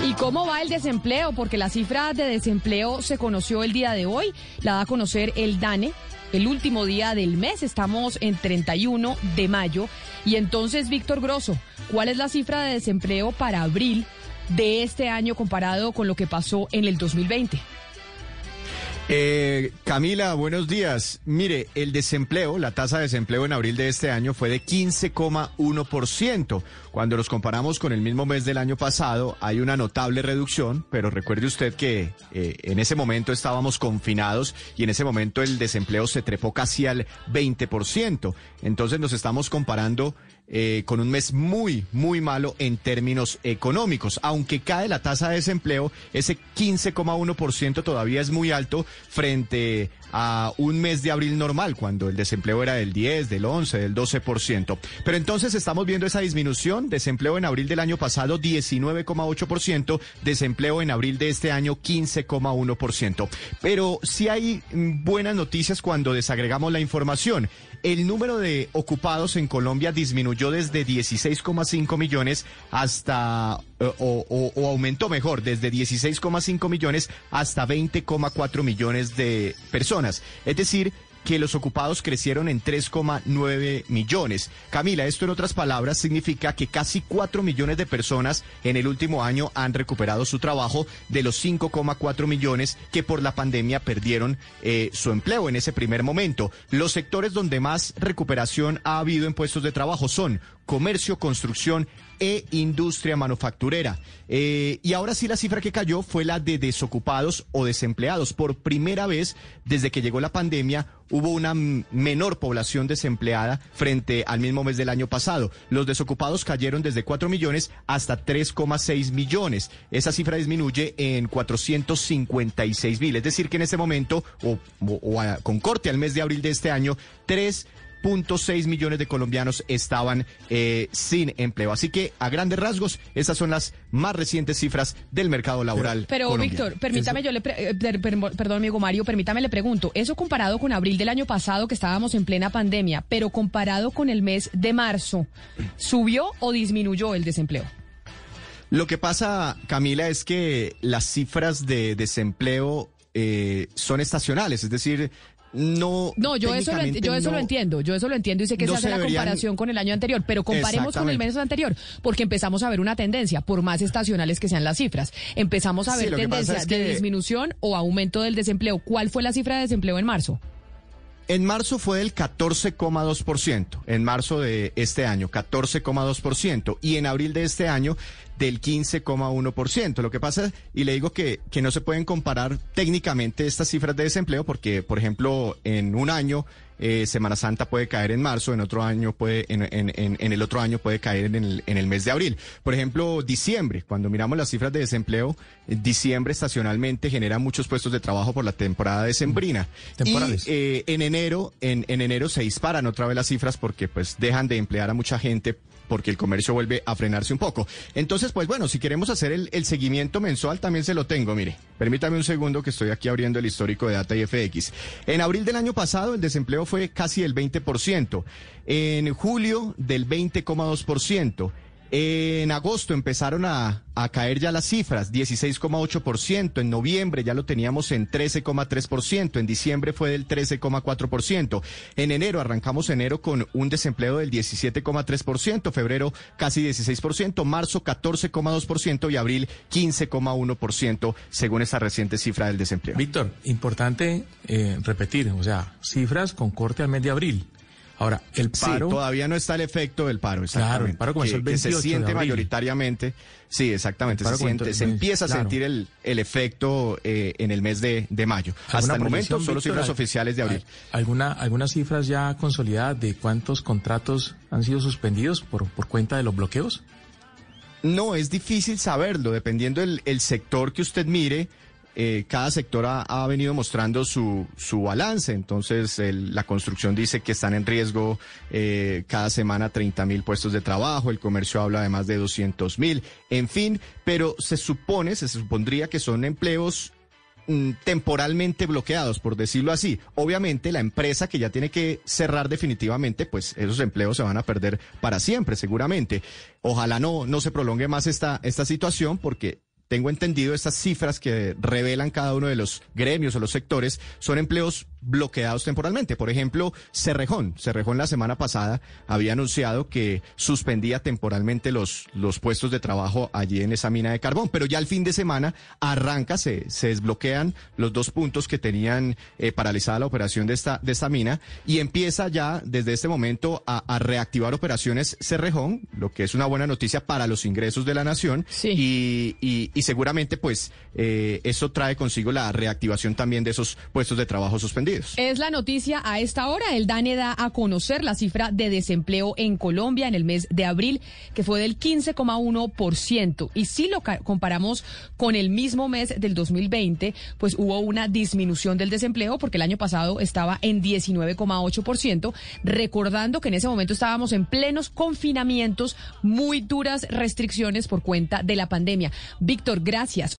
¿Y cómo va el desempleo? Porque la cifra de desempleo se conoció el día de hoy, la da a conocer el DANE. El último día del mes, estamos en 31 de mayo. Y entonces, Víctor Grosso, ¿cuál es la cifra de desempleo para abril de este año comparado con lo que pasó en el 2020? Eh, Camila, buenos días. Mire, el desempleo, la tasa de desempleo en abril de este año fue de 15,1%. Cuando los comparamos con el mismo mes del año pasado, hay una notable reducción, pero recuerde usted que eh, en ese momento estábamos confinados y en ese momento el desempleo se trepó casi al 20%. Entonces nos estamos comparando eh, con un mes muy, muy malo en términos económicos. Aunque cae la tasa de desempleo, ese 15,1% todavía es muy alto frente a un mes de abril normal, cuando el desempleo era del 10, del 11, del 12%. Pero entonces estamos viendo esa disminución, desempleo en abril del año pasado 19,8%, desempleo en abril de este año 15,1%. Pero sí hay mm, buenas noticias cuando desagregamos la información. El número de ocupados en Colombia disminuyó desde 16,5 millones hasta, eh, o, o, aumentó mejor, desde 16,5 millones hasta 20,4 millones de personas. Es decir, que los ocupados crecieron en 3,9 millones. Camila, esto en otras palabras significa que casi 4 millones de personas en el último año han recuperado su trabajo de los 5,4 millones que por la pandemia perdieron eh, su empleo en ese primer momento. Los sectores donde más recuperación ha habido en puestos de trabajo son comercio, construcción e industria manufacturera. Eh, y ahora sí la cifra que cayó fue la de desocupados o desempleados. Por primera vez desde que llegó la pandemia hubo una menor población desempleada frente al mismo mes del año pasado. Los desocupados cayeron desde 4 millones hasta 3,6 millones. Esa cifra disminuye en 456 mil. Es decir, que en ese momento, o, con corte al mes de abril de este año, 3 seis millones de colombianos estaban eh, sin empleo. Así que, a grandes rasgos, esas son las más recientes cifras del mercado laboral. Pero, Víctor, permítame, yo le, eh, perdón, amigo Mario, permítame le pregunto, eso comparado con abril del año pasado, que estábamos en plena pandemia, pero comparado con el mes de marzo, ¿subió o disminuyó el desempleo? Lo que pasa, Camila, es que las cifras de desempleo eh, son estacionales, es decir, no. No, yo eso, lo, yo eso lo entiendo, yo eso lo entiendo y sé que se hace la comparación con el año anterior, pero comparemos con el mes anterior, porque empezamos a ver una tendencia, por más estacionales que sean las cifras. Empezamos a ver tendencia de disminución o aumento del desempleo. ¿Cuál fue la cifra de desempleo en marzo? En marzo fue del 14,2%, en marzo de este año, 14,2%, y en abril de este año del 15,1%. Lo que pasa, y le digo que, que no se pueden comparar técnicamente estas cifras de desempleo porque, por ejemplo, en un año eh, Semana Santa puede caer en marzo, en otro año puede, en, en, en, el otro año puede caer en el, en el mes de abril. Por ejemplo, diciembre, cuando miramos las cifras de desempleo, diciembre estacionalmente genera muchos puestos de trabajo por la temporada decembrina. Y eh, en enero, en, en enero se disparan otra vez las cifras porque pues dejan de emplear a mucha gente porque el comercio vuelve a frenarse un poco. Entonces, pues bueno, si queremos hacer el, el, seguimiento mensual, también se lo tengo. Mire, permítame un segundo que estoy aquí abriendo el histórico de Data y FX. En abril del año pasado, el desempleo fue casi el 20%. En julio, del 20,2%. En agosto empezaron a, caer ya las cifras, 16,8%, en noviembre ya lo teníamos en 13,3%, en diciembre fue del 13,4%, en enero arrancamos enero con un desempleo del 17,3%, febrero casi 16%, marzo 14,2% y abril 15,1% según esta reciente cifra del desempleo. Víctor, importante eh, repetir, o sea, cifras con corte al mes de abril. Ahora, el paro. Sí, todavía no está el efecto del paro. Claro, el paro comenzó el 28 que se siente mayoritariamente. Sí, exactamente. Se, siente, se empieza a sentir el, el efecto eh, en el mes de, de mayo. Hasta el momento, solo cifras oficiales de abril. ¿Alguna, ¿Algunas cifras ya consolidadas de cuántos contratos han sido suspendidos por, por cuenta de los bloqueos? No, es difícil saberlo, dependiendo del el sector que usted mire. Eh, cada sector ha, venido mostrando su, su balance. Entonces, la construcción dice que están en riesgo eh, cada semana 30 mil puestos de trabajo, el comercio habla de más de 200 mil, en fin, pero se supone, se supondría que son empleos mm, temporalmente bloqueados, por decirlo así. Obviamente la empresa que ya tiene que cerrar definitivamente, pues esos empleos se van a perder para siempre, seguramente. Ojalá no, no se prolongue más esta, esta situación porque tengo entendido, estas cifras que revelan cada uno de los gremios o los sectores son empleos bloqueados temporalmente. Por ejemplo, Cerrejón. Cerrejón la semana pasada había anunciado que suspendía temporalmente los, los puestos de trabajo allí en esa mina de carbón. Pero ya el fin de semana arranca, se, se desbloquean los dos puntos que tenían eh, paralizada la operación de esta, de esta mina y empieza ya desde este momento a, a, reactivar operaciones Cerrejón, lo que es una buena noticia para los ingresos de la nación. Sí. Y, y, y seguramente pues eh, eso trae consigo la reactivación también de esos puestos de trabajo suspendidos. Es la noticia a esta hora. El DANE da a conocer la cifra de desempleo en Colombia en el mes de abril, que fue del 15,1%. Y si lo comparamos con el mismo mes del 2020, pues hubo una disminución del desempleo porque el año pasado estaba en 19,8%, recordando que en ese momento estábamos en plenos confinamientos, muy duras restricciones por cuenta de la pandemia. Víctor, gracias.